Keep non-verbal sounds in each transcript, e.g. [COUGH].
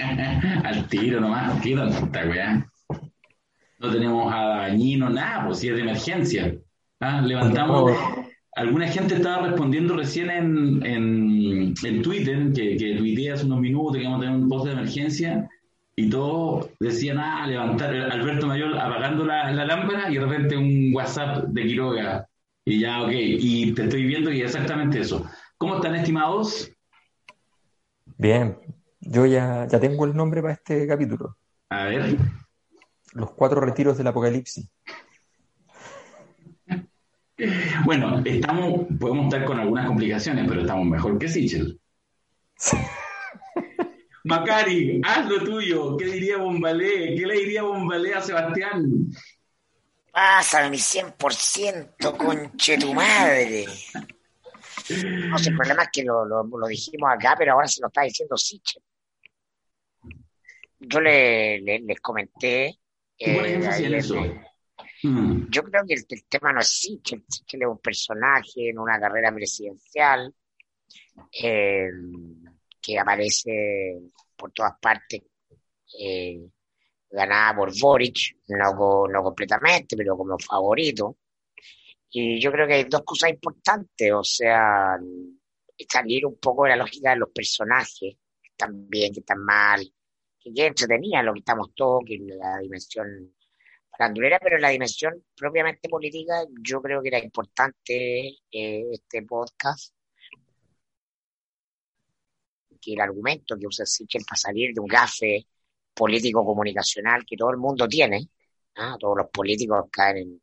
[LAUGHS] Al tiro nomás, tonta, weá. No tenemos a dañino, nada, pues si es de emergencia. Ah, levantamos. Alguna gente estaba respondiendo recién en, en, en Twitter, que, que tuiteé hace unos minutos que vamos a tener un post de emergencia, y todos decían, ah, levantar, Alberto Mayor apagando la, la lámpara, y de repente un WhatsApp de Quiroga. Y ya, ok, y te estoy viendo y exactamente eso. ¿Cómo están, estimados? Bien, yo ya, ya tengo el nombre para este capítulo. A ver. Los cuatro retiros del apocalipsis. Bueno, estamos, podemos estar con algunas complicaciones, pero estamos mejor que Sichel. [LAUGHS] Macari, haz lo tuyo. ¿Qué diría Bombalé? ¿Qué le diría Bombalé a Sebastián? Pásame mi 100%, conche tu madre. No sé, el problema es que lo, lo, lo, dijimos acá, pero ahora se lo está diciendo Sichel. Yo le, le, les comenté. Eh, eso? Mm. Yo creo que el, el, tema no es Sichel. Sichel es un personaje en una carrera presidencial eh, que aparece por todas partes, eh, ganada por Boric, no, no completamente, pero como favorito. Y yo creo que hay dos cosas importantes, o sea, salir un poco de la lógica de los personajes, que están bien, que están mal, que ya entretenían lo que estamos todos, que la dimensión farandulera, pero la dimensión propiamente política, yo creo que era importante eh, este podcast, que el argumento que usa Sichel para salir de un gafe político-comunicacional que todo el mundo tiene, ¿ah? todos los políticos caen en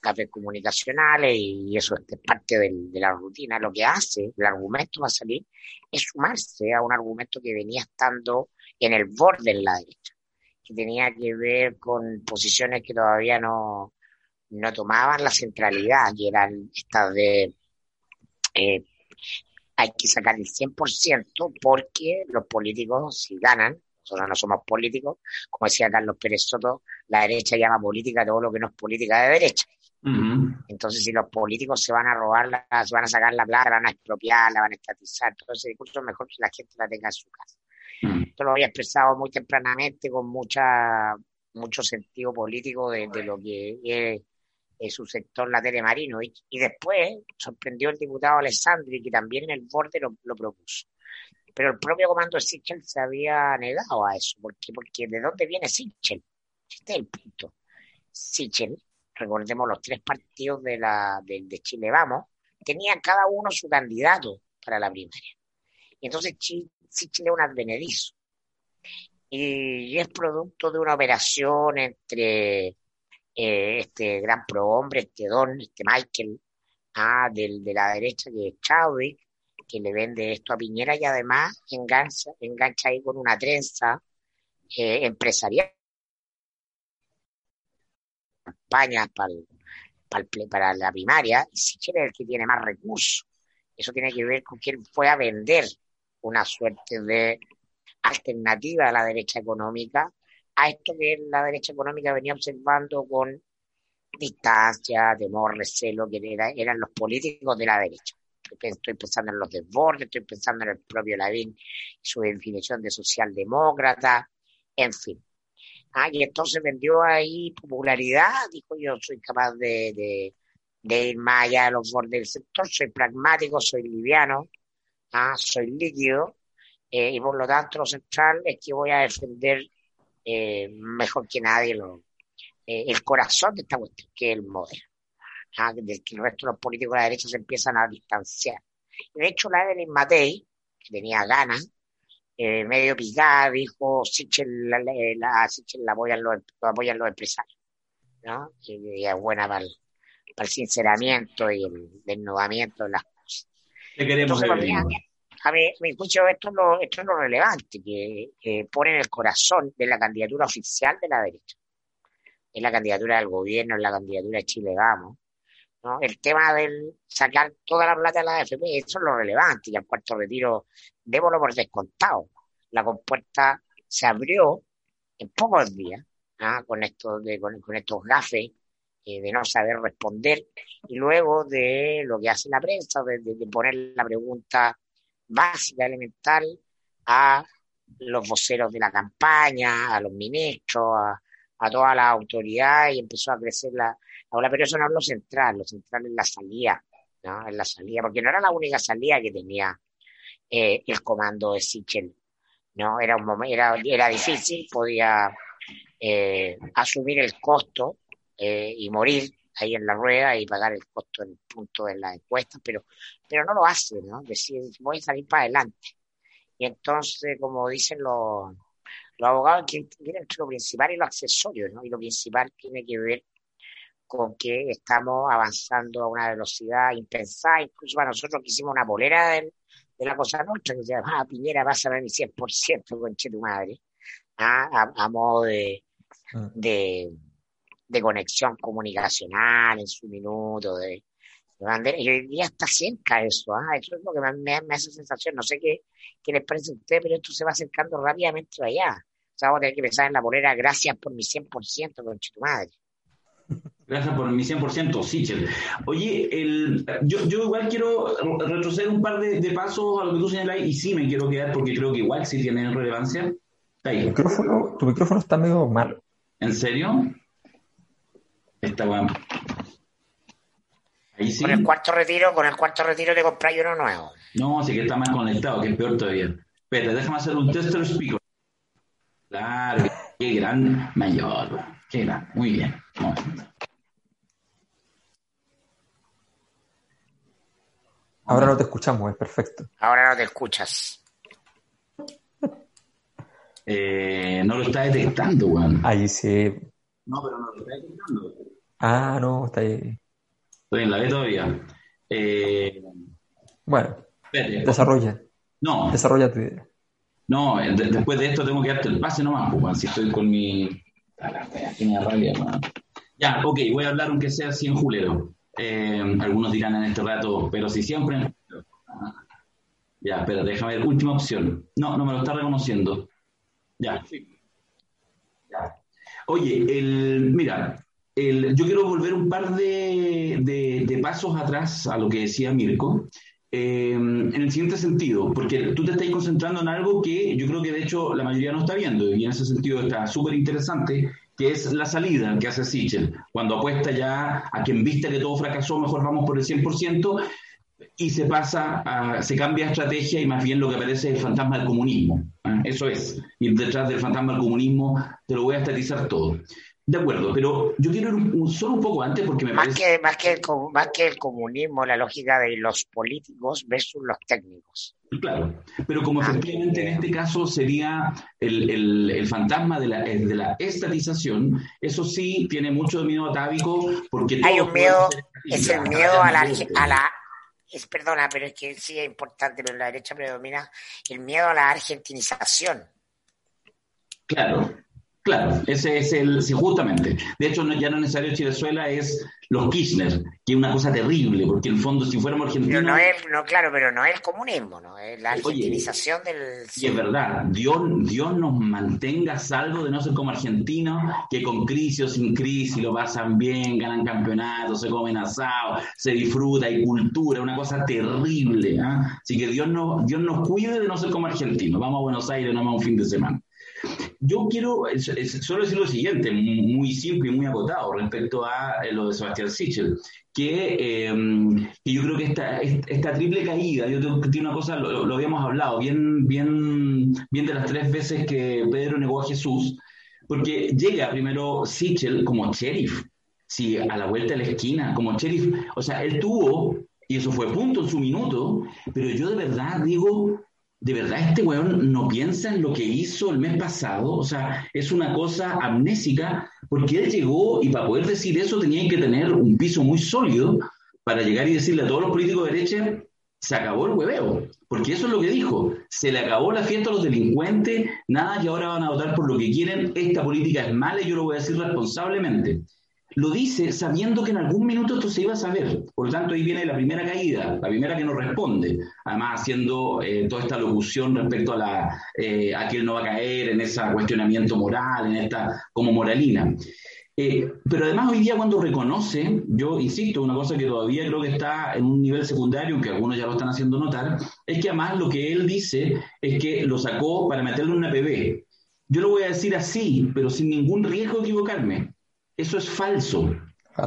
gafes comunicacionales y eso es parte del, de la rutina. Lo que hace el argumento para salir es sumarse a un argumento que venía estando en el borde de la derecha que tenía que ver con posiciones que todavía no, no tomaban la centralidad, y eran estas de eh, hay que sacar el 100% porque los políticos, si ganan, nosotros no somos políticos, como decía Carlos Pérez Soto, la derecha llama política todo lo que no es política de derecha. Entonces, si los políticos se van a robar, la, se van a sacar la plata, la van a expropiar, la van a estatizar, todo ese discurso, mejor que la gente la tenga en su casa. Esto lo había expresado muy tempranamente con mucha mucho sentido político de, de lo que es, su sector, la Telemarino. Y, y, después sorprendió el diputado Alessandri, que también en el borde lo, lo propuso. Pero el propio comando Sichel se había negado a eso. ¿Por qué? Porque ¿de dónde viene Sichel? Este es el punto. Sichel, recordemos los tres partidos de, la, de, de Chile Vamos, tenían cada uno su candidato para la primaria. Y entonces Es un advenedizo. Y es producto de una operación entre eh, este gran prohombre, este don, este Michael, ah, del, de la derecha, que es Chadwick, que le vende esto a Piñera y además engancha, engancha ahí con una trenza eh, empresarial. Campañas para, para, para la primaria, y Sichel es el que tiene más recursos. Eso tiene que ver con quién fue a vender una suerte de alternativa a la derecha económica, a esto que la derecha económica venía observando con distancia, temor, recelo, que era, eran los políticos de la derecha. Estoy pensando en los desbordes, estoy pensando en el propio Lavín su definición de socialdemócrata, en fin. Ah, y entonces vendió ahí popularidad, dijo yo soy capaz de, de, de ir más allá de los bordes del sector, soy pragmático, soy liviano, ah, soy líquido, eh, y por lo tanto lo central es que voy a defender eh, mejor que nadie lo, eh, el corazón de esta cuestión, que es el modelo. Ah, que el resto de los políticos de la derecha se empiezan a distanciar. De hecho, la Evelyn Matei, que tenía ganas, medio picada, dijo, Sichel la, la, Sichel la apoyan los, lo apoyan los empresarios. ¿no? Y, es buena para el, para el sinceramiento y el desnudamiento de las. Te queremos, Entonces, a mí, me escucho, esto es lo, esto es lo relevante, que, que pone en el corazón de la candidatura oficial de la derecha. Es la candidatura del gobierno, es la candidatura de Chile Vamos. ¿no? El tema del sacar toda la plata de la AFP, eso es lo relevante, y al cuarto retiro, démoslo por descontado. La compuerta se abrió en pocos días, ¿no? con, esto de, con, con estos gafes eh, de no saber responder, y luego de lo que hace la prensa, de, poner la pregunta básica, elemental, a los voceros de la campaña, a los ministros, a, a toda la autoridad y empezó a crecer la, ahora, pero eso no es lo central, lo central es la salida, ¿no? En la salida, porque no era la única salida que tenía eh, el comando de Sichel, ¿no? Era un era, era difícil, podía eh, asumir el costo eh, y morir ahí en la rueda y pagar el costo en el punto de las encuestas, pero, pero no lo hace, ¿no? Decir, voy a salir para adelante. Y entonces, como dicen los, los abogados, que entre lo principal y lo accesorio, ¿no? Y lo principal tiene que ver con que estamos avanzando a una velocidad impensada, incluso para nosotros que hicimos una bolera de, la cosa nuestra, que se llama ah, Piñera, vas a ver mi 100%, conche tu madre, ¿ah? a, modo de, ah. de, de, conexión comunicacional en su minuto, de, y hoy día está cerca eso, ¿ah? eso es lo que me, me, hace sensación, no sé qué, qué les parece a ustedes, pero esto se va acercando rápidamente allá. O sea, vamos a tener que pensar en la bolera, gracias por mi 100%, conche tu madre. Gracias por mi 100%, Sichel. Oye, el, yo, yo igual quiero retroceder un par de, pasos a lo que tú señalas y sí me quiero quedar porque creo que igual sí tiene relevancia. Ahí. tu micrófono está medio mal. ¿En serio? Bueno. Ahí sí. Con el cuarto retiro, con el cuarto retiro te compráis uno nuevo. No, sí que está más conectado, que es peor todavía. Espera, déjame hacer un tester speaker. Claro, qué gran mayor. Qué gran, muy bien. Ahora no te escuchamos, es perfecto. Ahora no te escuchas. Eh, no lo está detectando, weón. Ahí sí. No, pero no lo está detectando. Ah, no, está ahí. Estoy en la B todavía. Eh, bueno, desarrolla. No. Desarrolla tu idea. No, después de esto tengo que darte el pase nomás, pues, si estoy con mi. Ya, ok, voy a hablar aunque sea así en julero. Eh, algunos dirán en este rato, pero si siempre. Ya, espera, déjame ver. Última opción. No, no me lo está reconociendo. Ya. ya. Oye, el, mira, el, yo quiero volver un par de, pasos atrás a lo que decía Mirko. Eh, en el siguiente sentido, porque tú te estás concentrando en algo que yo creo que de hecho la mayoría no está viendo, y en ese sentido está súper interesante, que es la salida que hace Sichel, cuando apuesta ya a quien viste que todo fracasó, mejor vamos por el 100%, y se pasa, a, se cambia estrategia y más bien lo que aparece es el fantasma del comunismo. ¿eh? Eso es, y detrás del fantasma del comunismo te lo voy a estatizar todo. De acuerdo, pero yo quiero ir solo un poco antes porque me más parece... Que, más, que el, más que el comunismo, la lógica de los políticos versus los técnicos. Claro, pero como ah, efectivamente en este caso sería el, el, fantasma de la, de la, estatización, eso sí tiene mucho miedo atávico porque... Hay un miedo, es el miedo a la, a la... Es, perdona, pero es que sí es importante, pero en la derecha predomina el miedo a la argentinización. Claro, Claro, ese es el, sí, justamente. De hecho, ya no es necesario Chilezuela, es los Kirchner, que es una cosa terrible, porque en el fondo, si fuéramos argentinos. Pero no es, no, claro, pero no es el comunismo, ¿no? Es la argentinización del. Y es verdad, Dios, Dios nos mantenga salvo de no ser como argentinos, que con crisis o sin crisis lo pasan bien, ganan campeonatos, se comen asado, se disfruta, hay cultura, una cosa terrible. ¿ah? Así que Dios, no, Dios nos cuide de no ser como argentinos. Vamos a Buenos Aires, no más un fin de semana. Yo quiero solo decir lo siguiente, muy simple y muy acotado respecto a eh, lo de Sebastián Sichel, que, em, que yo creo que esta, esta triple caída, yo tengo, tiene una cosa, lo, habíamos hablado, bien, bien, bien de las tres veces que Pedro negó a Jesús, porque llega primero Sichel como sheriff, sí, a la vuelta de la esquina, como sheriff, o sea, él tuvo, y eso fue punto en su minuto, pero yo de verdad digo, ¿de verdad este weón no piensa en lo que hizo el mes pasado? O sea, es una cosa amnésica, porque él llegó y para poder decir eso tenía que tener un piso muy sólido para llegar y decirle a todos los políticos de derecha, se acabó el hueveo, porque eso es lo que dijo, se le acabó la fiesta a los delincuentes, nada que ahora van a votar por lo que quieren, esta política es mala y yo lo voy a decir responsablemente lo dice sabiendo que en algún minuto esto se iba a saber. Por lo tanto, ahí viene la primera caída, la primera que no responde, además haciendo eh, toda esta locución respecto a, la, eh, que él no va a caer en ese cuestionamiento moral, en esta como moralina. Eh, pero además hoy día cuando reconoce, yo insisto, una cosa que todavía creo que está en un nivel secundario, aunque algunos ya lo están haciendo notar, es que además lo que él dice es que lo sacó para meterle una PB. Yo lo voy a decir así, pero sin ningún riesgo de equivocarme. Eso es falso.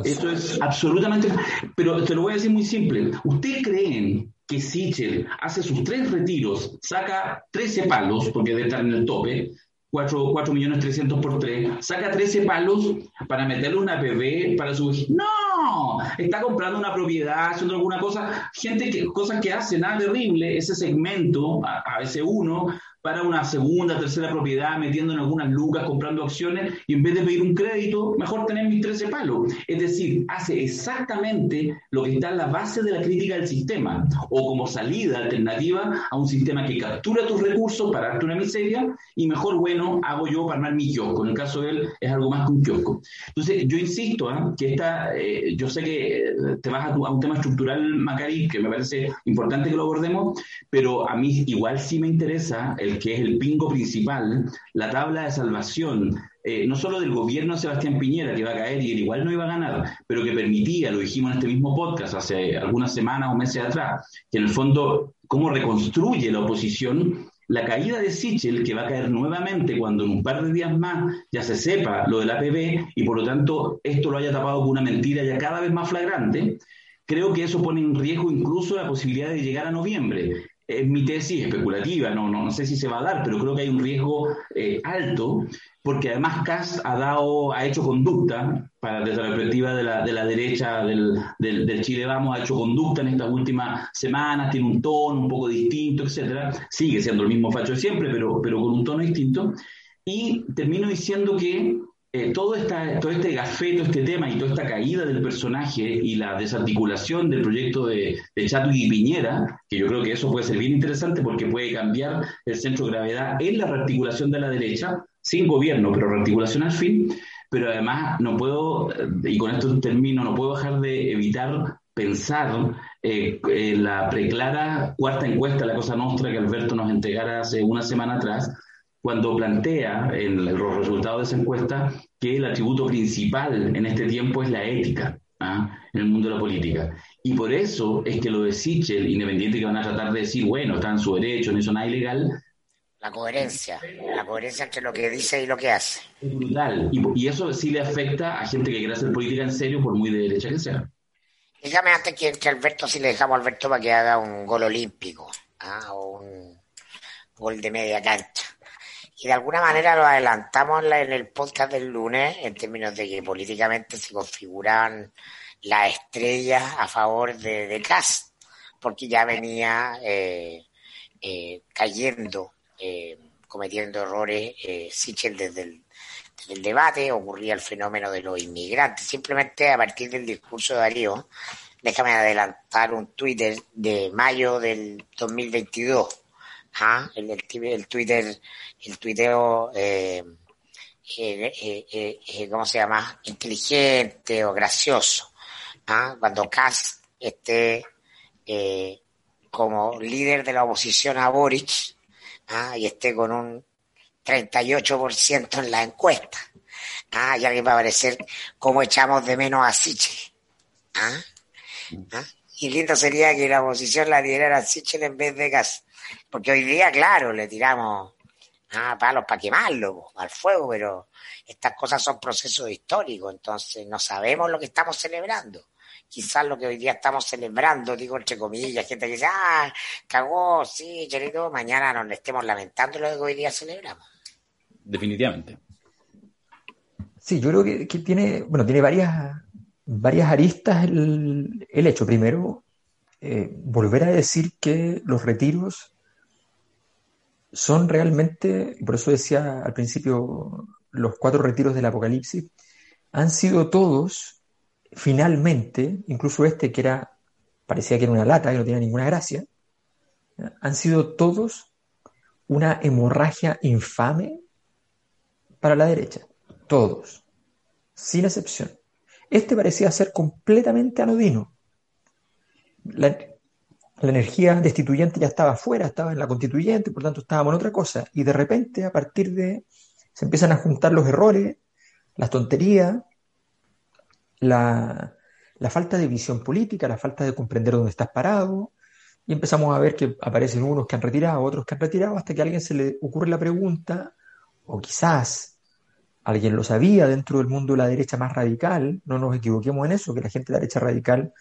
Eso es absolutamente. Pero te lo voy a decir muy simple. ¿Ustedes creen que Sichel hace sus tres retiros, saca 13 palos, porque debe estar en el tope, 4, 4 millones 300 por 3, saca 13 palos para meterle una PB para su... No, está comprando una propiedad, haciendo alguna cosa, gente que, cosas que hace, nada terrible, ese segmento, a, a ese uno, para una segunda, tercera propiedad, metiendo en algunas lucas, comprando acciones, y en vez de pedir un crédito, mejor tener mis 13 palos. Es decir, hace exactamente lo que está en la base de la crítica del sistema, o como salida alternativa a un sistema que captura tus recursos para darte una miseria, y mejor, bueno, hago yo para armar mi kiosco. En el caso de él, es algo más que un kiosco. Entonces, yo insisto, ¿eh? que esta, eh, yo sé que te vas a, a un tema estructural, Macari, que me parece importante que lo abordemos, pero a mí igual sí me interesa el que es el pingo principal, la tabla de salvación, eh, no solo del gobierno de Sebastián Piñera, que va a caer y él igual no iba a ganar, pero que permitía, lo dijimos en este mismo podcast hace algunas semanas o meses atrás, que en el fondo, cómo reconstruye la oposición la caída de Sichel, que va a caer nuevamente cuando en un par de días más ya se sepa lo del APB y por lo tanto esto lo haya tapado con una mentira ya cada vez más flagrante, creo que eso pone en riesgo incluso la posibilidad de llegar a noviembre es mi tesis especulativa, no, no, no, sé si se va a dar, pero creo que hay un riesgo eh, alto, porque además Kass ha dado, ha hecho conducta, desde la perspectiva de la, de la derecha del, del, del, Chile Vamos, ha hecho conducta en estas últimas semanas, tiene un tono un poco distinto, etcétera, sigue siendo el mismo facho de siempre, pero, pero con un tono distinto, y termino diciendo que eh, todo, esta, todo este gafeto, este tema y toda esta caída del personaje y la desarticulación del proyecto de, de y Piñera, que yo creo que eso puede ser bien interesante porque puede cambiar el centro de gravedad en la rearticulación de la derecha, sin gobierno, pero rearticulación al fin, pero además no puedo, y con esto termino, no puedo dejar de evitar pensar eh, la preclara cuarta encuesta, la cosa nuestra que Alberto nos entregara hace una semana atrás, cuando plantea en los resultados de esa encuesta que el atributo principal en este tiempo es la ética ¿ah? en el mundo de la política. Y por eso es que lo de Sichel, independiente que van a tratar de decir, bueno, está en su derecho, no hizo nada ilegal. La coherencia, la coherencia entre lo que dice y lo que hace. Es brutal. Y, y eso sí le afecta a gente que quiere hacer política en serio, por muy de derecha que sea. Dígame antes que entre Alberto, si le dejamos a Alberto para que haga un gol olímpico ¿ah? o un gol de media cancha y de alguna manera lo adelantamos en el podcast del lunes en términos de que políticamente se configuran las estrellas a favor de, de Kass, porque ya venía eh, eh, cayendo, eh, cometiendo errores eh, Sichel desde el, desde el debate, ocurría el fenómeno de los inmigrantes. Simplemente a partir del discurso de Darío, déjame adelantar un Twitter de mayo del 2022 ¿ah? el, el, Twitter, el tuiteo, eh, ¿cómo se llama? Inteligente o gracioso. ¿ah? Cuando Kass esté eh, como líder de la oposición a Boric ¿ah? y esté con un 38% en la encuesta. ¿ah? Y alguien va a aparecer cómo echamos de menos a Sichel. ¿ah? ¿Ah? Y lindo sería que la oposición la diera a Sichel en vez de Gas. Porque hoy día, claro, le tiramos ah, palos para quemarlo, al fuego, pero estas cosas son procesos históricos, entonces no sabemos lo que estamos celebrando. Quizás lo que hoy día estamos celebrando, digo entre comillas, gente que dice, ah, cagó, sí, chelito, mañana nos estemos lamentando lo que hoy día celebramos. Definitivamente. Sí, yo creo que, que tiene, bueno, tiene varias, varias aristas el, el hecho. Primero, eh, volver a decir que los retiros son realmente, por eso decía al principio, los cuatro retiros del Apocalipsis, han sido todos, finalmente, incluso este que era, parecía que era una lata, que no tenía ninguna gracia, han sido todos una hemorragia infame para la derecha. Todos, sin excepción. Este parecía ser completamente anodino. La, la energía destituyente ya estaba fuera, estaba en la constituyente, por tanto estábamos en otra cosa. Y de repente, a partir de, se empiezan a juntar los errores, las tonterías, la, la falta de visión política, la falta de comprender dónde estás parado, y empezamos a ver que aparecen unos que han retirado, otros que han retirado, hasta que a alguien se le ocurre la pregunta, o quizás alguien lo sabía dentro del mundo de la derecha más radical, no nos equivoquemos en eso, que la gente de la derecha radical,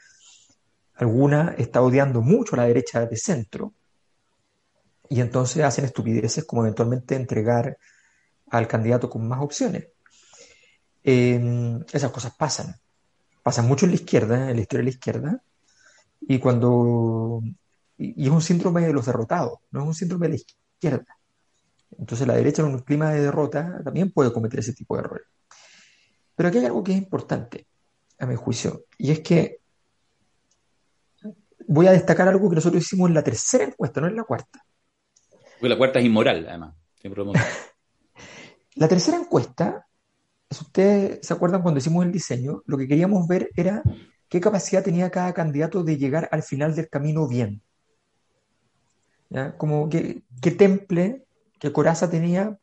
alguna está odiando mucho a la derecha de centro, y entonces hacen estupideces como eventualmente entregar al candidato con más opciones. Em, esas cosas pasan, pasan mucho en la izquierda, en la historia de la izquierda, y cuando y, es un síndrome de los derrotados, no es un síndrome de la izquierda. Entonces la derecha en un clima de derrota también puede cometer ese tipo de errores. Pero aquí hay algo que es importante, a mi juicio, y es que voy a destacar algo que nosotros hicimos en la tercera encuesta, no en la cuarta. Porque la cuarta es inmoral, además. [LAUGHS] la tercera encuesta, si ustedes se acuerdan cuando hicimos el diseño, lo que queríamos ver era qué capacidad tenía cada candidato de llegar al final del camino bien. Como qué, temple, qué coraza tenía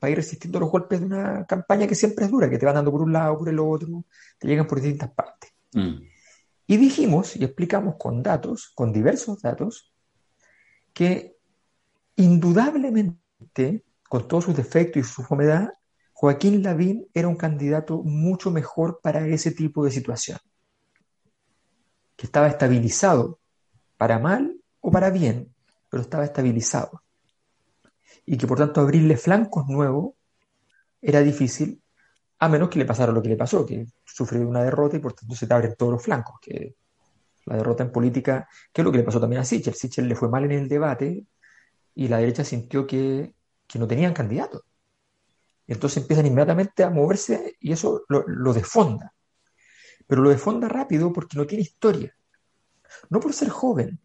para ir resistiendo los golpes de una campaña que siempre es dura, que te van dando por un lado, por el otro, te llegan por distintas partes. Mm. Y dijimos y explicamos con datos, con diversos datos, que indudablemente, con todos sus defectos y su humedad, Joaquín Lavín era un candidato mucho mejor para ese tipo de situación, que estaba estabilizado para mal o para bien, pero estaba estabilizado. Y que por tanto abrirle flancos nuevos era difícil, a menos que le pasara lo que le pasó, que sufrió una derrota y por tanto se te abren todos los flancos, que la derrota en política, que es lo que le pasó también a Sichel. Sichel le fue mal en el debate y la derecha sintió que, no tenían candidato. Entonces empiezan inmediatamente a moverse y eso lo, lo desfonda. Pero lo desfonda rápido porque no tiene historia. No por ser joven,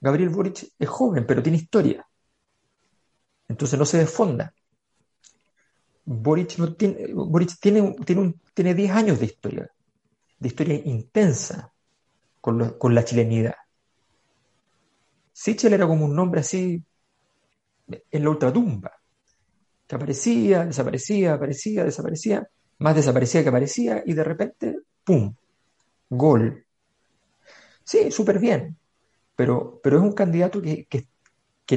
Gabriel Boric es joven, pero tiene historia. Entonces no se desfonda. Boric, no tiene, Boric tiene, tiene, tiene 10 años de historia, de historia intensa con, con la chilenidad. Sichel era como un nombre así en la ultratumba, que aparecía, desaparecía, aparecía, desaparecía, más desaparecía que aparecía, y de repente, ¡pum! Gol. Sí, súper bien pero, pero es un candidato que,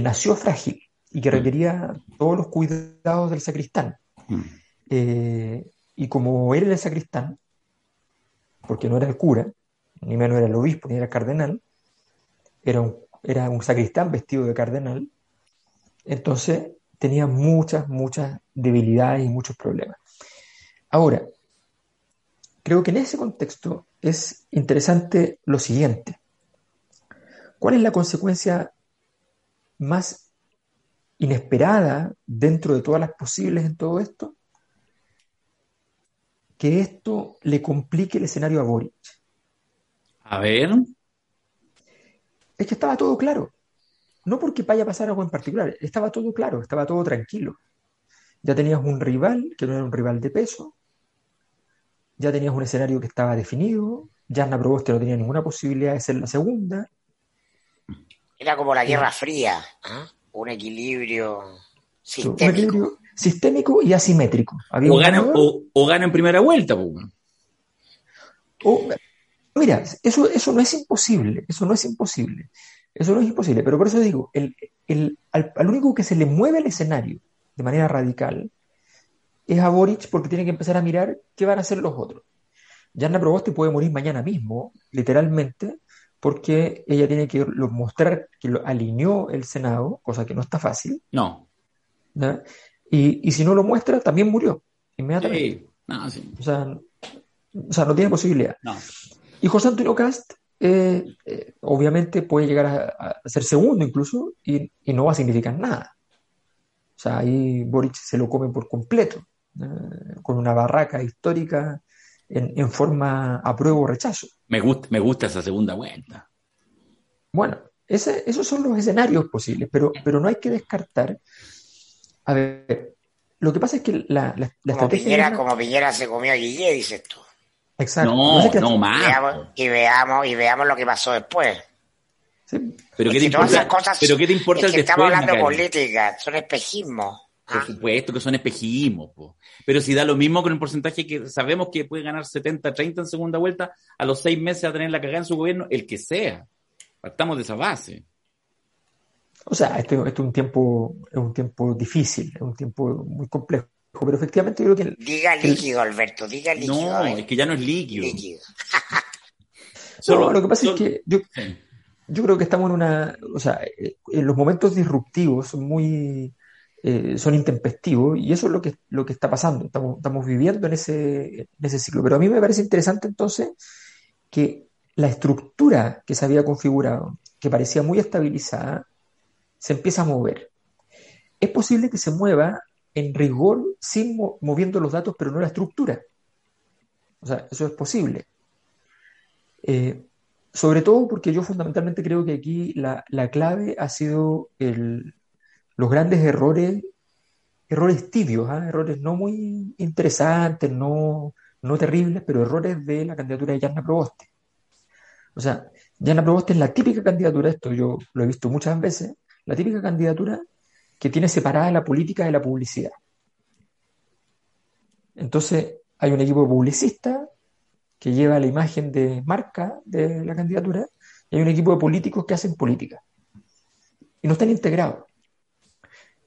nació frágil y que requería todos los cuidados del sacristán. Mm. Eh, y como él era el sacristán, porque no era el cura, ni menos era el obispo, ni era el cardenal, era un, era un sacristán vestido de cardenal, entonces tenía muchas, muchas debilidades y muchos problemas. Ahora, creo que en ese contexto es interesante lo siguiente. ¿Cuál es la consecuencia más inesperada dentro de todas las posibles en todo esto? Que esto le complique el escenario a Boric. A ver. Es que estaba todo claro. No porque vaya a pasar algo en particular, estaba todo claro, estaba todo tranquilo. Ya tenías un rival que no era un rival de peso, ya tenías un escenario que estaba definido, Jasna Proboste no tenía ninguna posibilidad de ser la segunda, era como la Guerra Fría, ¿ah? Un equilibrio sistémico. sistémico y asimétrico. o, gana, en primera vuelta. mira, eso, eso no es imposible, eso no es imposible. Eso no es imposible, pero por eso digo, el, al, único que se le mueve el escenario de manera radical es a Boric porque tiene que empezar a mirar qué van a hacer los otros. Yanna Proboste puede morir mañana mismo, literalmente, porque ella tiene que mostrar que lo alineó el Senado, cosa que no está fácil. No. Y, si no lo muestra, también murió inmediatamente. O, sea, no tiene posibilidad. Y José Antonio Cast, eh, eh, obviamente, puede llegar a, ser segundo incluso y, no va a significar nada. O sea, ahí Boric se lo come por completo, con una barraca histórica en, forma apruebo o rechazo. Me gusta, me gusta esa segunda vuelta. Bueno, esos son los escenarios posibles, pero, pero no hay que descartar. A ver, lo que pasa es que la, la, como estrategia. Como Piñera se comió a Guille, dices tú. Exacto. No, no, más. y, veamos, y veamos lo que pasó después. Pero, ¿qué te importa, pero ¿qué te importa el que Estamos hablando de política, son espejismos. Por ah. supuesto que son espejismos, pero si da lo mismo con el porcentaje que sabemos que puede ganar 70, 30 en segunda vuelta, a los seis meses a tener la cagada en su gobierno, el que sea. Partamos de esa base. O sea, este, este, es un tiempo, es un tiempo difícil, es un tiempo muy complejo. Pero efectivamente yo creo que... diga líquido, Alberto, diga líquido. No, es que ya no es líquido. [LAUGHS] Solo, lo que pasa es que yo, yo creo que estamos en una... O sea, en los momentos disruptivos son muy... Eh, son intempestivos y eso es lo que, lo que está pasando. Estamos, estamos viviendo en ese, en ese ciclo. Pero a mí me parece interesante entonces que la estructura que se había configurado, que parecía muy estabilizada, se empieza a mover. Es posible que se mueva en rigor sin moviendo los datos, pero no la estructura. O sea, eso es posible. Eh, sobre todo porque yo fundamentalmente creo que aquí la, clave ha sido los grandes errores, errores tibios, ¿ah? errores no muy interesantes, no, no terribles, pero errores de la candidatura de Yarna Proboste. O sea, Yarna Proboste es la típica candidatura, esto yo lo he visto muchas veces, la típica candidatura que tiene separada la política de la publicidad. Entonces, hay un equipo publicista que lleva la imagen de marca de la candidatura y hay un equipo de políticos que hacen política. Y no están integrados.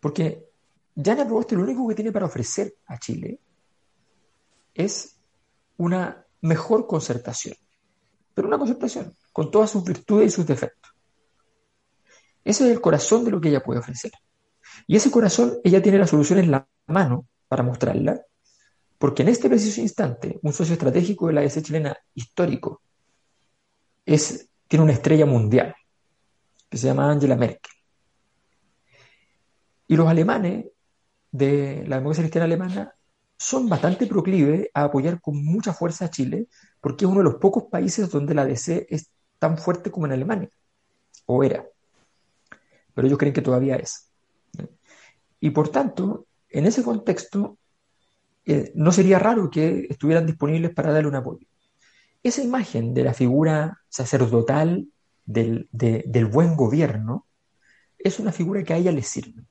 Porque Jana Proboste lo único que tiene para ofrecer a Chile es una mejor concertación. Pero una concertación con todas sus virtudes y sus defectos. Ese es el corazón de lo que ella puede ofrecer. Y ese corazón, ella tiene la solución en la mano para mostrarla, porque en este preciso instante, un socio estratégico de la DC chilena histórico es, tiene una estrella mundial, que se llama Angela Merkel. Y los alemanes de la democracia cristiana alemana son bastante proclives a apoyar con mucha fuerza a Chile, porque es uno de los pocos países donde la DC es tan fuerte como en Alemania, o era pero ellos creen que todavía es. Y por tanto, en ese contexto, eh, no sería raro que estuvieran disponibles para darle un apoyo. Esa imagen de la figura sacerdotal del, buen gobierno es una figura que a ella le sirve.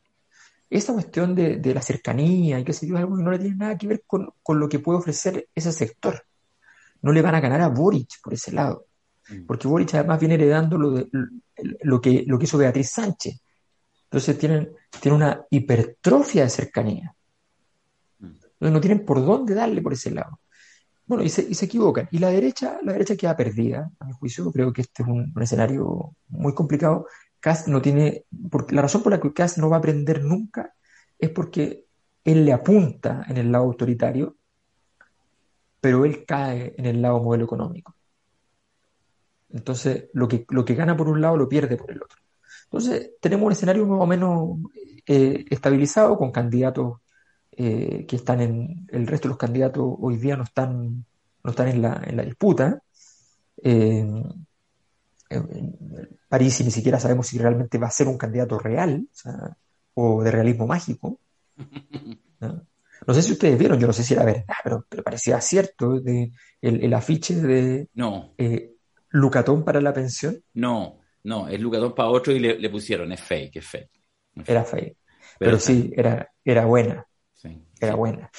Esa cuestión de, la cercanía y qué sé yo, algo que no le tiene nada que ver con, con, lo que puede ofrecer ese sector. No le van a ganar a Boric por ese lado. Mm. porque Boric además viene heredando lo, de, lo, que, lo que hizo Beatriz Sánchez. Entonces tienen, tienen una hipertrofia de cercanía. Mm. Entonces no tienen por dónde darle por ese lado. Bueno, y se, y se equivocan. Y la derecha, la derecha queda perdida, a mi juicio. Creo que este es un, escenario muy complicado. Cast no tiene, la razón por la que Cast no va a aprender nunca es porque él le apunta en el lado autoritario, pero él cae en el lado modelo económico. Entonces, lo que, lo que gana por un lado lo pierde por el otro. Entonces, tenemos un escenario más o menos eh, estabilizado con candidatos eh, que están en. El resto de los candidatos hoy día no están, no están en, la, en la disputa. Eh, París y ni siquiera sabemos si realmente va a ser un candidato real o, de realismo mágico. ¿no? sé si ustedes vieron, yo no sé si era verdad, pero, pero parecía cierto de, el, afiche de no. Lucatón para la pensión? No, no, es Lucatón para otro y le, pusieron, es fake, es fake. Era fake. Pero, sí, era, era buena. Sí, era buena.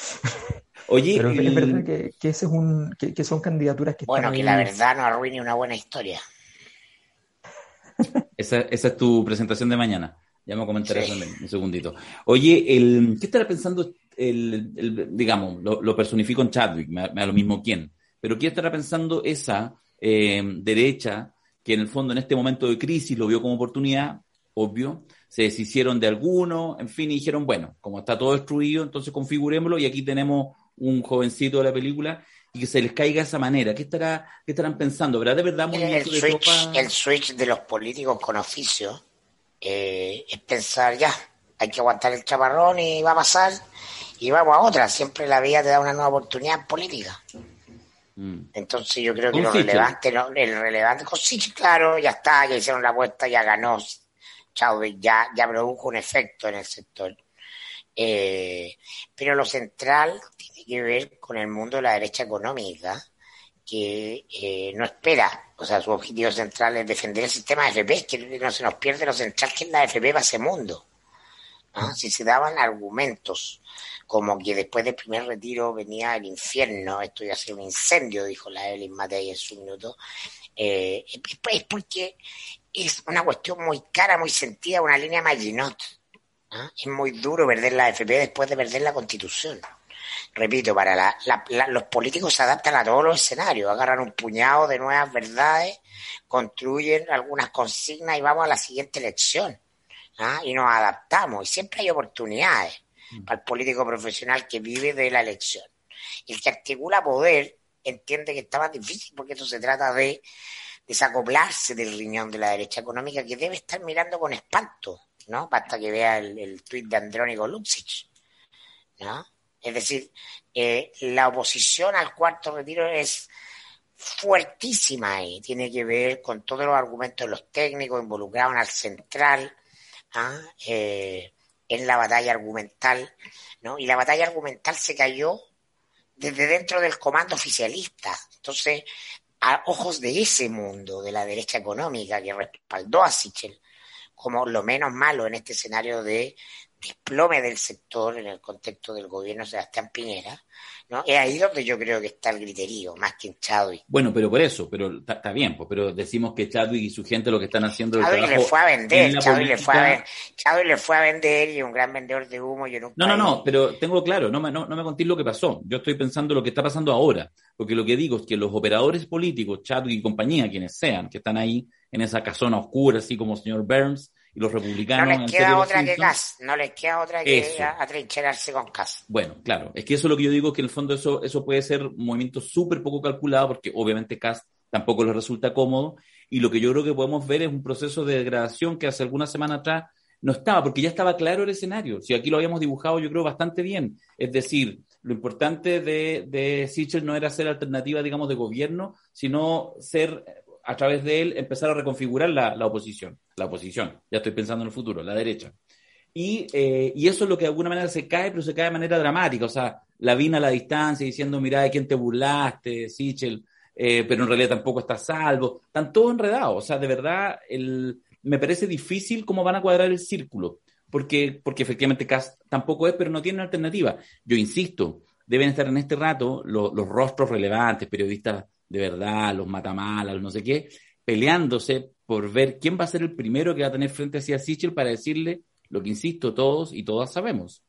Oye, [LAUGHS] pero es verdad que, que, ese es un, que, son candidaturas que Bueno, que la verdad no arruine una buena historia. Esa, esa es tu presentación de mañana. Ya me comentaré eso en un segundito. Oye, el, ¿qué estará pensando el, el digamos, lo, lo, personifico en Chadwick, me, me da lo mismo quién, pero ¿qué estará pensando esa eh, derecha, que en el fondo en este momento de crisis lo vio como oportunidad, obvio, se deshicieron de alguno, en fin, y dijeron, bueno, como está todo destruido, entonces configurémoslo y aquí tenemos un jovencito de la película y que se les caiga de esa manera. ¿Qué, estará, qué estarán pensando? ¿Verdad de verdad el, switch, el switch de los políticos con oficio eh, es pensar, ya, hay que aguantar el chaparrón y va a pasar y vamos a otra. Siempre la vida te da una nueva oportunidad política. Mm. Entonces yo creo que lo relevante, el relevante, sí, claro, ya está, ya hicieron la apuesta, ya ganó Chávez, ya, ya produjo un efecto en el sector. Eh, pero lo central que ver con el mundo de la derecha económica, que eh, no espera, o sea, su objetivo central es defender el sistema de FP, que no se nos pierde lo central que es la FP para ese mundo. Si se daban argumentos como que después del primer retiro venía el infierno, esto iba a ser un incendio, dijo la Evelyn Matei en su minuto, eh, es porque es una cuestión muy cara, muy sentida, una línea Maginot. ¿ah? Es muy duro perder la FP después de perder la Constitución. Repito, para la, los políticos se adaptan a todos los escenarios, agarran un puñado de nuevas verdades, construyen algunas consignas y vamos a la siguiente elección. ¿ah? Y nos adaptamos. Y siempre hay oportunidades mm. para el político profesional que vive de la elección. El que articula poder entiende que está más difícil porque esto se trata de desacoplarse del riñón de la derecha económica que debe estar mirando con espanto, ¿no? Basta que vea el, el tuit de Andrónico Luxich, ¿no? Es decir, eh, la oposición al cuarto retiro es fuertísima y tiene que ver con todos los argumentos de los técnicos involucrados en el central, ¿ah? eh, en la batalla argumental, ¿no? Y la batalla argumental se cayó desde dentro del comando oficialista. Entonces, a ojos de ese mundo, de la derecha económica que respaldó a Sichel como lo menos malo en este escenario de desplome del sector en el contexto del gobierno de Sebastián Piñera, ¿no? Es ahí donde yo creo que está el griterío, más que en Chadwick. Bueno, pero por eso, pero está bien, pues, pero decimos que Chadwick y su gente lo que están haciendo... Chadwick le fue a vender, Chadwick le fue a, Chadwick le fue a vender y un gran vendedor de humo y No, no, no, pero tengo claro, no me, no, no me contéis lo que pasó, yo estoy pensando lo que está pasando ahora, porque lo que digo es que los operadores políticos, Chadwick y compañía, quienes sean, que están ahí en esa casona oscura, así como el señor Burns, y los republicanos. No les queda otra que Cas, no les queda otra que atrincherarse con Cas. Bueno, claro, es que eso es lo que yo digo, que en el fondo eso, eso puede ser un movimiento súper poco calculado, porque obviamente Cas tampoco les resulta cómodo, y lo que yo creo que podemos ver es un proceso de degradación que hace algunas semanas atrás no estaba, porque ya estaba claro el escenario. Si aquí lo habíamos dibujado, yo creo, bastante bien. Es decir, lo importante de, de Sichel no era ser alternativa, digamos, de gobierno, sino ser a través de él empezar a reconfigurar la, oposición, la oposición, ya estoy pensando en el futuro, la derecha. Y, eh, y, eso es lo que de alguna manera se cae, pero se cae de manera dramática, o sea, la vina a la distancia diciendo, mira, de quién te burlaste, Sichel, eh, pero en realidad tampoco está salvo, están todos enredados, o sea, de verdad, el, me parece difícil cómo van a cuadrar el círculo, porque, porque efectivamente Cast tampoco es, pero no tiene alternativa. Yo insisto, deben estar en este rato los rostros relevantes, periodistas de verdad, los matamalas, los no sé qué, peleándose por ver quién va a ser el primero que va a tener frente a Sichel para decirle lo que insisto todos y todas sabemos.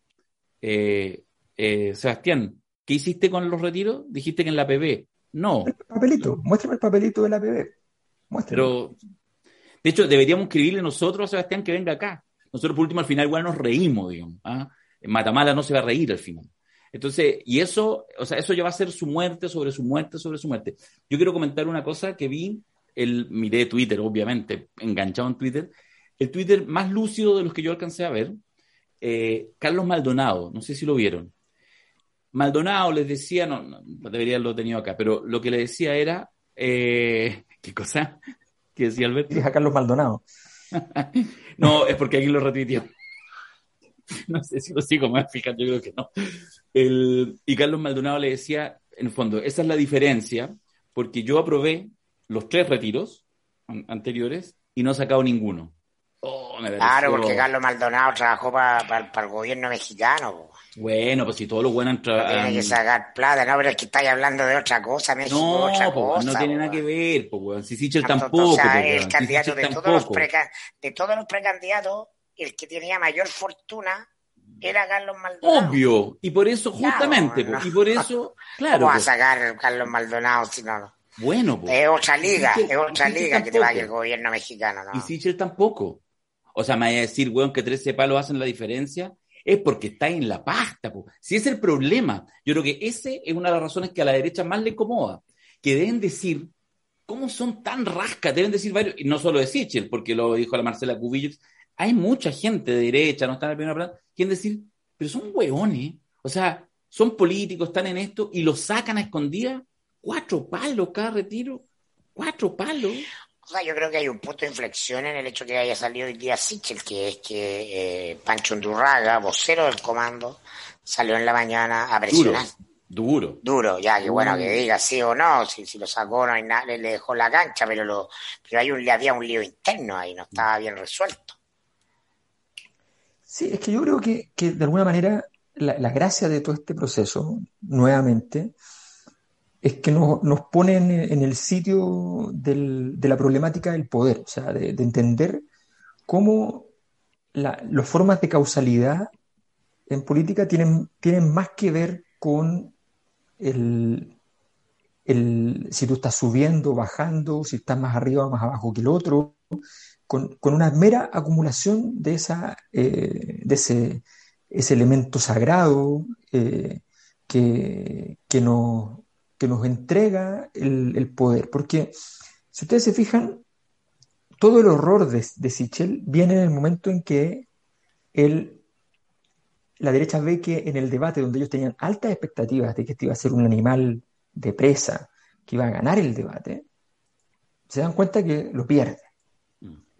Eh, eh, Sebastián, ¿qué hiciste con los retiros? Dijiste que en la PB. No. El papelito, muéstrame el papelito de la PB. Pero, de hecho, deberíamos escribirle nosotros a Sebastián que venga acá. Nosotros, por último, al final igual nos reímos, digamos. ¿ah? Matamala no se va a reír al final. Entonces, y eso, o sea, eso ya va a ser su muerte sobre su muerte sobre su muerte. Yo quiero comentar una cosa que vi, el, miré Twitter, obviamente, enganchado en Twitter, el Twitter más lúcido de los que yo alcancé a ver, eh, Carlos Maldonado, no sé si lo vieron. Maldonado les decía, no, no debería haberlo tenido acá, pero lo que le decía era, eh, [LAUGHS] ¿qué cosa? ¿Qué decía Alberto? a Carlos Maldonado. [LAUGHS] no, es porque aquí lo retuiteó. [LAUGHS] no sé si lo sigo más, fíjate, yo creo que no. El, y Carlos Maldonado le decía, en el fondo, esa es la diferencia, porque yo aprobé los tres retiros anteriores y no he sacado ninguno. Oh, claro, porque Carlos Maldonado trabajó para el gobierno mexicano. Bueno, pues si todos los buenos no Tiene que sacar plata, no, pero es que estáis hablando de otra cosa, México no, otra cosa. No tiene nada que ver, pues, weón. Si Sichel tampoco. O sea, el candidato de todos, los de todos los precandidatos, el que tenía mayor fortuna era Carlos Maldonado. Obvio, y por eso, justamente, y por eso, claro. ¿Cómo va a sacar Carlos Maldonado si no? Bueno, pues. Es otra liga, es otra liga que te vaya el gobierno mexicano, ¿no? Y Sichel tampoco. O sea, me vaya a decir, weón, que 13 palos hacen la diferencia. Es porque está en la pasta, pues. Si es el problema, yo creo que ese es una de las razones que a la derecha más le incomoda. Que deben decir, ¿cómo son tan rascas? Deben decir varios, y no solo de Sichel, porque lo dijo la Marcela Cubillos, hay mucha gente de derecha, no está en el primer plano, quien decir, pero son hueones, o sea, son políticos, están en esto y lo sacan a escondidas, cuatro palos cada retiro, cuatro palos. O sea, yo creo que hay un punto de inflexión en el hecho que haya salido hoy día Sichel, que es que eh, Pancho Undurraga, vocero del comando, salió en la mañana a presionar. Duro. Duro, ya, que bueno que diga sí o no, si, si lo sacó no hay nada, le, dejó la cancha, pero lo, pero hay un, había un lío interno ahí, no estaba bien resuelto. Sí, es que yo creo que, de alguna manera la, gracia de todo este proceso, nuevamente, es que nos, nos ponen en el sitio de la problemática del poder, o sea, de, de entender cómo la, las formas de causalidad en política tienen, tienen más que ver con el, el, si tú estás subiendo, bajando, si estás más arriba o más abajo que el otro, con, una mera acumulación de, esa, eh, de ese, ese, elemento sagrado eh, que, que, nos, que, nos, entrega el, el, poder. Porque si ustedes se fijan, todo el horror de, de Sichel viene en el momento en que él la derecha ve que en el debate donde ellos tenían altas expectativas de que este iba a ser un animal de presa, que iba a ganar el debate, se dan cuenta que lo pierde.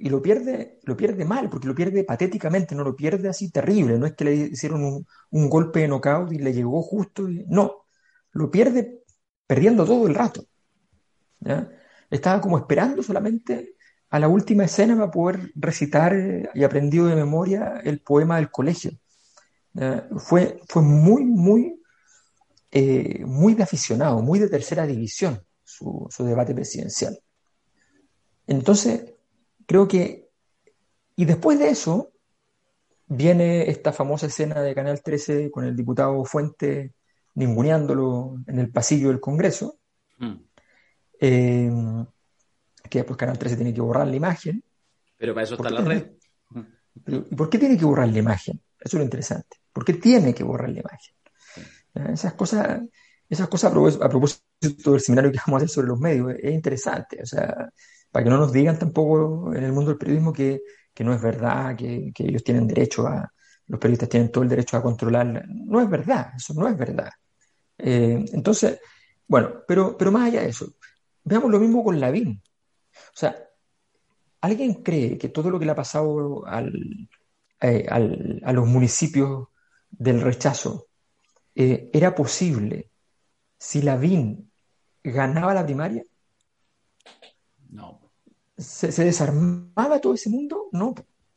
Y lo pierde, lo pierde mal, porque lo pierde patéticamente, no lo pierde así terrible. No es que le hicieron un, un golpe de knockout y le llegó justo. No, lo pierde perdiendo todo el rato. ¿ya? Estaba como esperando solamente a la última escena para poder recitar eh, y aprendido de memoria el poema del colegio fue, fue muy, muy, eh, muy de aficionado, muy de tercera división su, su, debate presidencial. Entonces, creo que, y después de eso, viene esta famosa escena de Canal 13 con el diputado Fuente ninguneándolo en el pasillo del Congreso, mm. eh, que después Canal 13 tiene que borrar la imagen. Pero para eso está la red. [LAUGHS] ¿Y por qué tiene que borrar la imagen? Eso es lo interesante. ¿Por qué tiene que borrar la imagen? Esas cosas, esas cosas a propósito del seminario que vamos a hacer sobre los medios, es interesante. O sea, para que no nos digan tampoco en el mundo del periodismo que, que no es verdad, que, que, ellos tienen derecho a, los periodistas tienen todo el derecho a controlar. No es verdad, eso no es verdad. Eh, entonces, bueno, pero, pero más allá de eso, veamos lo mismo con Lavín. O sea, ¿alguien cree que todo lo que le ha pasado al, eh, al, a los municipios del rechazo eh, era posible si Lavín ganaba la primaria? No. ¿Se, desarmaba todo ese mundo? No,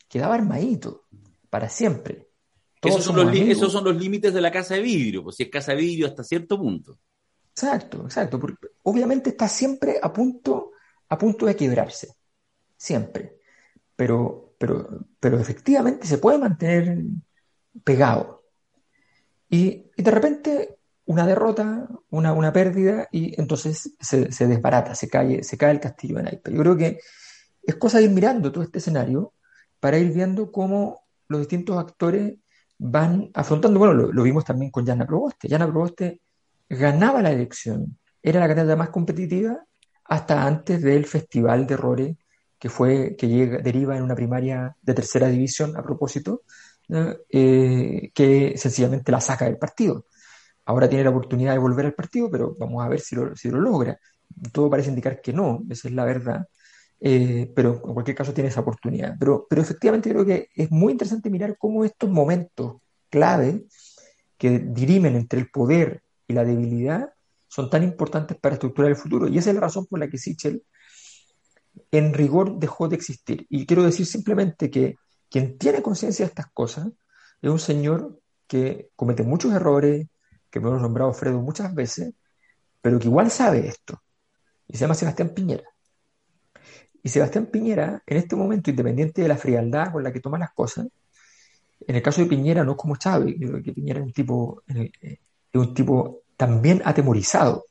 quedaba armadito para siempre. Esos son, los, esos son, los, límites de la casa de vidrio, pues si es casa de vidrio hasta cierto punto. Exacto, exacto. Porque obviamente está siempre a punto, a punto de quebrarse. Siempre. Pero, pero, pero efectivamente se puede mantener pegado. Y, de repente una derrota, una, una pérdida, y entonces se, se, desbarata, se cae, se cae el castillo de naipes. Yo creo que es cosa de ir mirando todo este escenario para ir viendo cómo los distintos actores van afrontando, bueno, lo, vimos también con Yana Proboste. Yana Proboste ganaba la elección, era la candidata más competitiva hasta antes del Festival de Errores que fue que llega, deriva en una primaria de tercera división a propósito, eh, que sencillamente la saca del partido. Ahora tiene la oportunidad de volver al partido, pero vamos a ver si lo, logra. Todo parece indicar que no, esa es la verdad. Eh, pero en cualquier caso tiene esa oportunidad. Pero, pero efectivamente creo que es muy interesante mirar cómo estos momentos clave que dirimen entre el poder y la debilidad son tan importantes para estructurar el futuro. Y esa es la razón por la que Sichel en rigor dejó de existir. Y quiero decir simplemente que quien tiene conciencia de estas cosas es un señor que comete muchos errores, que me hemos nombrado Fredo muchas veces, pero que igual sabe esto. Y se llama Sebastián Piñera. Y Sebastián Piñera, en este momento, independiente de la frialdad con la que toma las cosas, en el caso de Piñera no es como Chávez, yo creo que Piñera es un tipo, eh, es un tipo también atemorizado.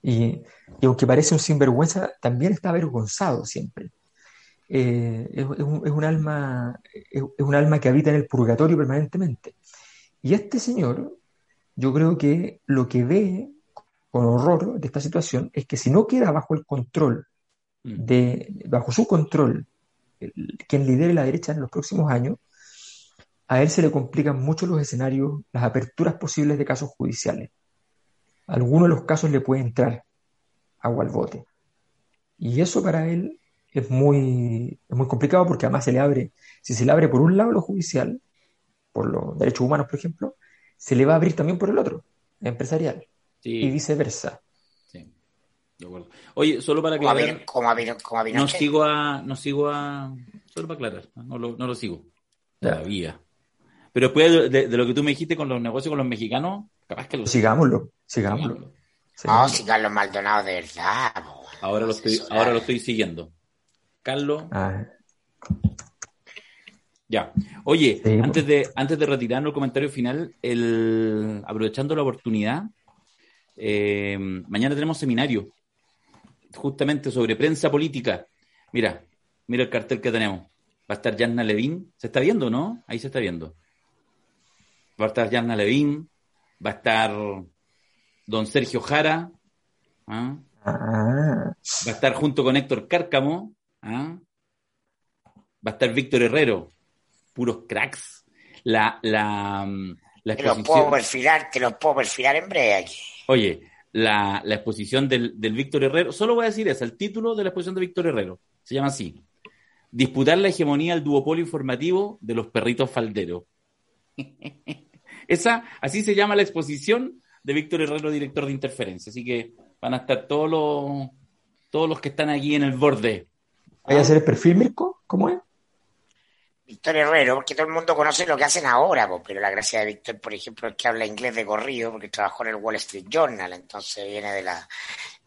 Y, aunque parece un sinvergüenza, también está avergonzado siempre. Eh, es, es, un, es, un, alma, es, es, un alma que habita en el purgatorio permanentemente. Y este señor, yo creo que lo que ve con horror de esta situación es que si no queda bajo el control, mm. de, bajo su control, el, quien lidere la derecha en los próximos años, a él se le complican mucho los escenarios, las aperturas posibles de casos judiciales. Algunos de los casos le puede entrar agua al bote. Y eso para él es muy, es muy complicado porque además se le abre, si se le abre por un lado lo judicial, por los derechos humanos, por ejemplo, se le va a abrir también por el otro, empresarial, sí. y viceversa. Sí, de acuerdo. Oye, solo para aclarar, como a, como a no sigo a, no sigo a, solo para aclarar, no lo, no lo sigo todavía. Pero después de, de, de, lo que tú me dijiste con los negocios con los mexicanos, capaz que lo sigámoslo, sigámoslo. sigámoslo. No, si Carlos Maldonado de verdad. Ahora lo estoy, ahora lo estoy siguiendo. Carlos. Ah. Ya. Oye, antes, de, antes de retirarnos el comentario final, el, aprovechando la oportunidad, eh, mañana tenemos seminario justamente sobre prensa política. Mira, mira el cartel que tenemos. Va a estar Yanna Levin. ¿Se está viendo, no? Ahí se está viendo. Va a estar Yanna Levin. Va a estar don Sergio Jara. ¿ah? Ah. Va a estar junto con Héctor Cárcamo. ¿ah? Va a estar Víctor Herrero puros cracks. La, la, la Te los puedo perfilar, te los puedo perfilar en breve aquí. Oye, la, la exposición del, del Víctor Herrero, solo voy a decir eso, el título de la exposición de Víctor Herrero, se llama así, Disputar la hegemonía al duopolio informativo de los perritos falderos. [LAUGHS] Esa, así se llama la exposición de Víctor Herrero, director de Interferencia. Así que van a estar todos los, todos los que están aquí en el borde. ¿Hay a hacer el perfil, Mirko? ¿Cómo es? Víctor Herrero, porque todo el mundo conoce lo que hacen ahora, pero la gracia de Víctor, por ejemplo, es que habla inglés de corrido, porque trabajó en el Wall Street Journal, entonces viene de la,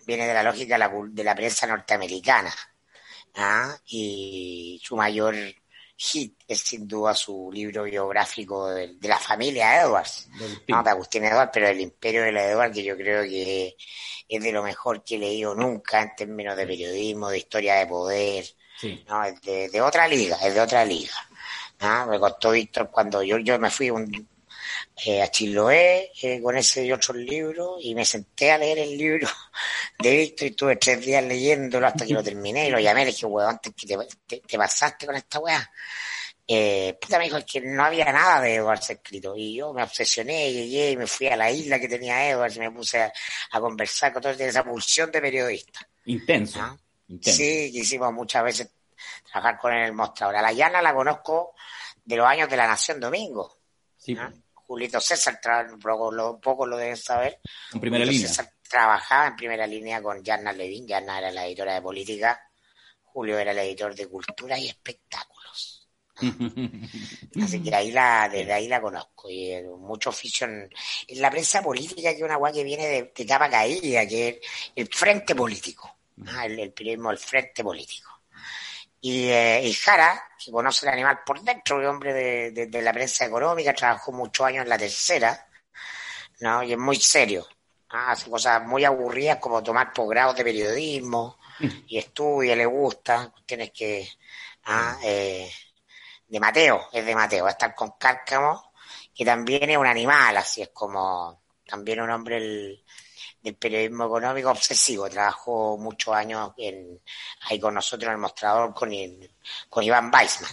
viene de la lógica de la, prensa norteamericana. ¿ah? Y su mayor hit es sin duda su libro biográfico de, la familia Edwards, no de Agustín Edwards, pero del imperio de la Edwards, que yo creo que es de lo mejor que he leído nunca en términos de periodismo, de historia de poder. No, es de, otra liga, es de otra liga. ¿Ah? Me costó Víctor cuando yo, yo me fui un, eh, a Chiloé eh, con ese y otros libros y me senté a leer el libro de Víctor y estuve tres días leyéndolo hasta que lo terminé y lo llamé y le dije, weón, antes que te, pasaste con esta weá. Eh, puta me dijo que no había nada de Edwards escrito y yo me obsesioné, llegué y me fui a la isla que tenía Edwards y me puse a, conversar con toda esa pulsión de periodista. Intenso. ¿Ah? Intenso. Sí, quisimos muchas veces trabajar con él en el mostrador. A la Llana la conozco de los años de la Nación Domingo. Sí. Julito César, poco lo, poco lo deben saber. En primera línea. César trabajaba en primera línea con Yarna Levin. Yarna era la editora de política. Julio era el editor de cultura y espectáculos. [LAUGHS] Así que ahí la, desde ahí la conozco. Y eh, mucho oficio en, la prensa política, que es una guay que viene de, de capa caída, que es el frente político. El, el periodismo, el frente político. Y, eh, y, Jara, que conoce el animal por dentro, es hombre de, de, la prensa económica, trabajó muchos años en la tercera, ¿no? Y es muy serio. Hace cosas muy aburridas como tomar posgrados de periodismo y estudia, le gusta, tienes que... ¿ah? Eh, de Mateo, es de Mateo, estar con Cárcamo, que también es un animal, así es como también un hombre el, del periodismo económico obsesivo. Trabajó muchos años en, ahí con nosotros en el mostrador con, con Iván Weissman.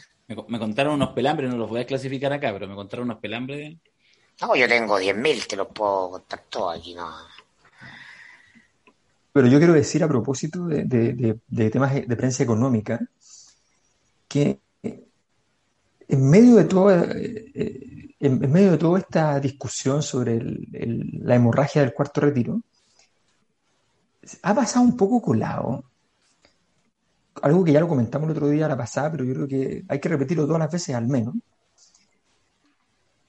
Me, contaron unos pelambres, no los voy a clasificar acá, pero me contaron unos pelambres. No, yo tengo 10.000, te los puedo contar todos aquí, no. Pero yo quiero decir a propósito de, de, temas de prensa económica, que en medio de todo, eh, eh, en, medio de toda esta discusión sobre la hemorragia del cuarto retiro, ha pasado un poco colado. Algo que ya lo comentamos el otro día la pasada, pero yo creo que hay que repetirlo todas las veces al menos.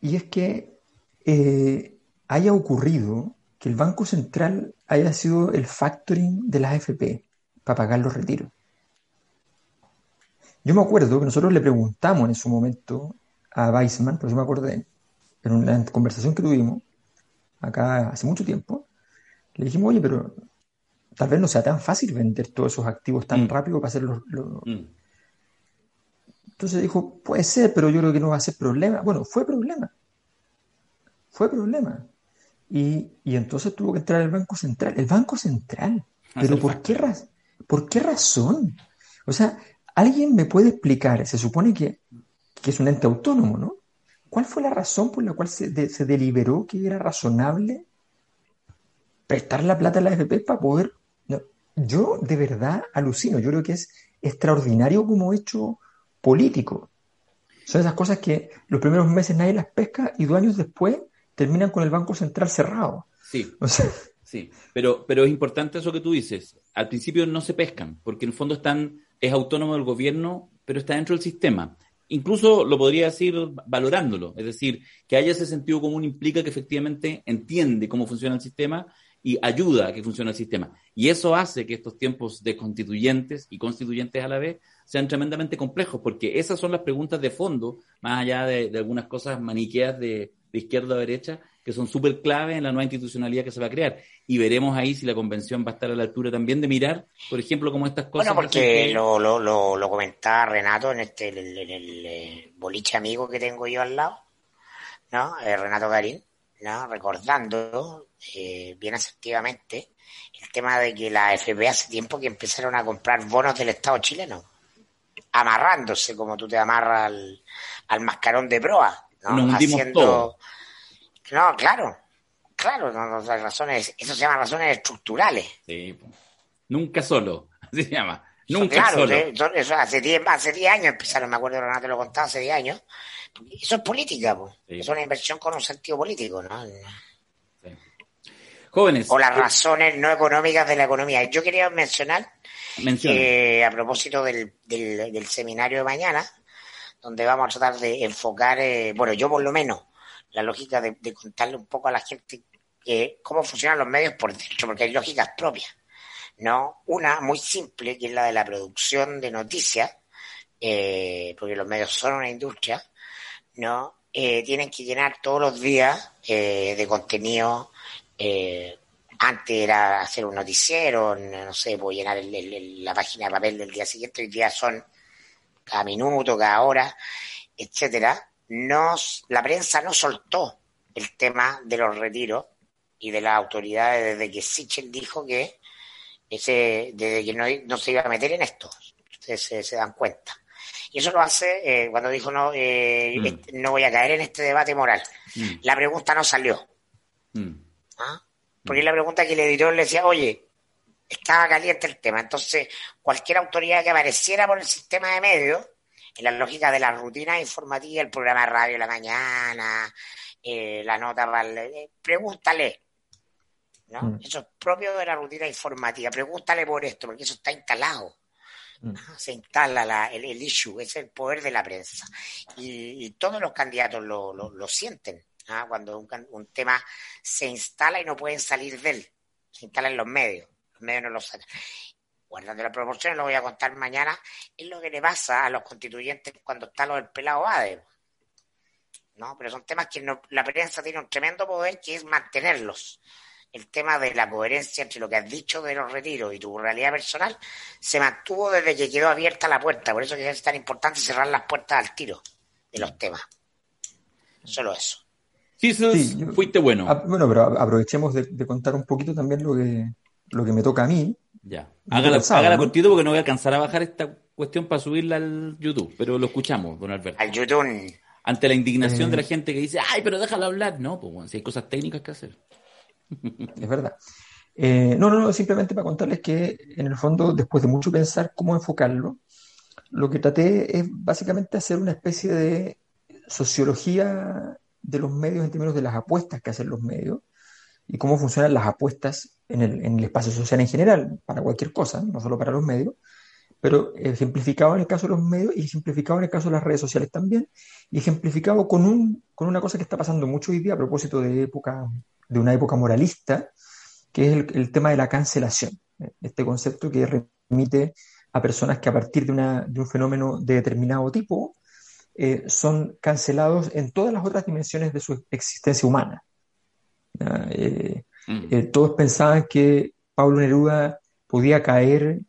Y es que eh, haya ocurrido que el Banco Central haya sido el factoring de las AFP para pagar los retiros. Yo me acuerdo que nosotros le preguntamos en su momento a Weissman, por eso me acordé, en una conversación que tuvimos acá hace mucho tiempo, le dijimos, oye, pero tal vez no sea tan fácil vender todos esos activos tan mm. rápido para hacerlos. Mm. Entonces dijo, puede ser, pero yo creo que no va a ser problema. Bueno, fue problema. Fue problema. Y, entonces tuvo que entrar el Banco Central. El Banco Central. Pero ¿por qué, ¿por qué razón? O sea, alguien me puede explicar, se supone que, es un ente autónomo, ¿no? ¿Cuál fue la razón por la cual se, se deliberó que era razonable prestar la plata a la AFP para poder yo de verdad alucino, yo creo que es extraordinario como hecho político. Son esas cosas que los primeros meses nadie las pesca y dos años después terminan con el Banco Central cerrado. Sí. sí, pero, pero es importante eso que tú dices. Al principio no se pescan, porque en el fondo están, es autónomo del gobierno, pero está dentro del sistema. Incluso lo podría decir valorándolo, es decir, que haya ese sentido común implica que efectivamente entiende cómo funciona el sistema y ayuda a que funcione el sistema. Y eso hace que estos tiempos de constituyentes y constituyentes a la vez sean tremendamente complejos, porque esas son las preguntas de fondo, más allá de, algunas cosas maniqueas de, izquierda a derecha, que son súper clave en la nueva institucionalidad que se va a crear. Y veremos ahí si la convención va a estar a la altura también de mirar, por ejemplo, cómo estas cosas... Bueno, porque lo, lo, lo, lo, comentaba Renato en, este, el, eh, boliche amigo que tengo yo al lado, ¿no? Eh, Renato Garín, ¿no? Recordando eh, bien asertivamente el tema de que la FP hace tiempo que empezaron a comprar bonos del Estado chileno, amarrándose como tú te amarras al, mascarón de proa, ¿no? Haciendo... No, claro, claro, no, razones, eso se llama razones estructurales. Sí, nunca solo, [LAUGHS] así se llama. Nunca solo. eso hace 10 hace diez años empezaron, me acuerdo, Renato lo contaba, hace 10 años. Eso es política, pues. es una inversión con un sentido político, ¿no? Jóvenes. O las razones no económicas de la economía. Yo quería mencionar, eh, a propósito del, del, seminario de mañana, donde vamos a tratar de enfocar, eh, bueno, yo por lo menos, la lógica de, contarle un poco a la gente eh, cómo funcionan los medios por dentro, porque hay lógicas propias. ¿no? Una muy simple, que es la de la producción de noticias, porque los medios son una industria, ¿no? tienen que llenar todos los días de contenido eh, antes era hacer un noticiero, no sé, voy llenar la página de papel del día siguiente, hoy día son cada minuto, cada hora, etcétera. Nos, la prensa no soltó el tema de los retiros y de las autoridades desde que Sichel dijo que ese, desde que no, se iba a meter en esto. Ustedes se, dan cuenta. Y eso lo hace eh, cuando dijo no, eh, mm. este, no voy a caer en este debate moral. Mm. La pregunta no salió. Mm. ¿Ah? Porque la pregunta que el editor le decía, oye, estaba caliente el tema. Entonces, cualquier autoridad que apareciera por el sistema de medios, en la lógica de la rutina informativa, el programa de radio de la mañana, eh, la nota, eh, pregúntale. ¿no? Mm. Eso es propio de la rutina informativa. Pregúntale por esto, porque eso está instalado. Mm. Se instala el, issue, es el poder de la prensa. Y, todos los candidatos lo, lo sienten. ¿Ah? cuando un, tema se instala y no pueden salir de él. Se instala en los medios, los medios no lo sacan. Guardando las proporciones, lo voy a contar mañana, es lo que le pasa a los constituyentes cuando está lo del pelado ADE. ¿no? Pero son temas que la prensa tiene un tremendo poder que es mantenerlos. El tema de la coherencia entre lo que has dicho de los retiros y tu realidad personal se mantuvo desde que quedó abierta la puerta. Por eso que es tan importante cerrar las puertas al tiro de los temas. Solo eso sí, fuiste bueno. bueno, pero aprovechemos de, contar un poquito también lo que, lo que me toca a mí. Ya. Hágala, hágala cortito porque no voy a alcanzar a bajar esta cuestión para subirla al YouTube, pero lo escuchamos, don Alberto. Al YouTube. Ante la indignación de la eh. gente que dice, ay, pero déjalo hablar. No, pues bueno, si hay cosas técnicas que hacer. Es verdad. Eh, no, no, no, simplemente para contarles que en el fondo, después de mucho pensar cómo enfocarlo, lo que traté es básicamente hacer una especie de sociología de los medios en términos de las apuestas que hacen los medios y cómo funcionan las apuestas en el, espacio social en general, para cualquier cosa, no solo para los medios, pero ejemplificado en el caso de los medios y ejemplificado en el caso de las redes sociales también, y ejemplificado con, un, con una cosa que está pasando mucho hoy día a propósito de, época, de una época moralista, que es el, el tema de la cancelación, este concepto que remite a personas que a partir de, una, de un fenómeno de determinado tipo eh, son cancelados en todas las otras dimensiones de su existencia humana. Eh, mm. eh, todos pensaban que Pablo Neruda podía caer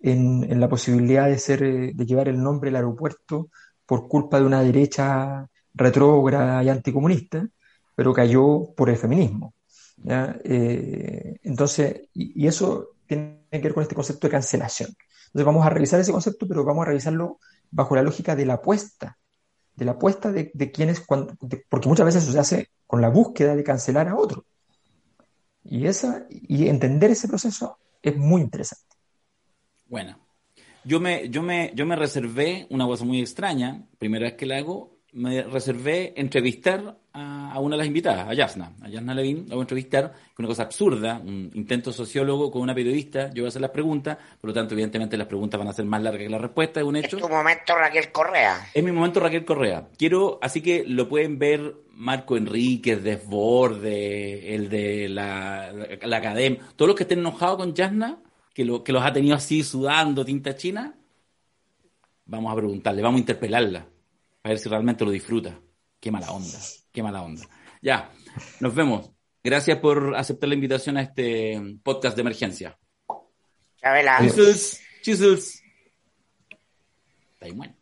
en, la posibilidad de, ser, de llevar el nombre del aeropuerto por culpa de una derecha retrógrada y anticomunista, pero cayó por el feminismo. entonces, y, y, eso tiene que ver con este concepto de cancelación. Entonces vamos a revisar ese concepto, pero vamos a revisarlo bajo la lógica de la apuesta de la apuesta de, quienes, porque muchas veces eso se hace con la búsqueda de cancelar a otro. Y, esa, y entender ese proceso es muy interesante. Bueno, yo me, yo me, yo me reservé una cosa muy extraña, primera vez que la hago, me reservé entrevistar a, a una de las invitadas, a Yasna. A Yasna Levin la voy a entrevistar una cosa absurda, un intento sociólogo con una periodista. Yo voy a hacer las preguntas, por lo tanto, evidentemente, las preguntas van a ser más largas que las respuestas, es un hecho. Es tu momento, Raquel Correa. Es mi momento, Raquel Correa. Quiero, así que lo pueden ver Marco Enríquez, Desborde, el de la, la, Academia, todos los que estén enojados con Yasna, que, lo, que los ha tenido así sudando tinta china, vamos a preguntarle, vamos a interpelarla, a ver si realmente lo disfruta. Qué mala onda, qué mala onda. Ya, nos vemos. Gracias por aceptar la invitación a este podcast de emergencia. Chabela. Chisels, chisels. Está ahí, bueno.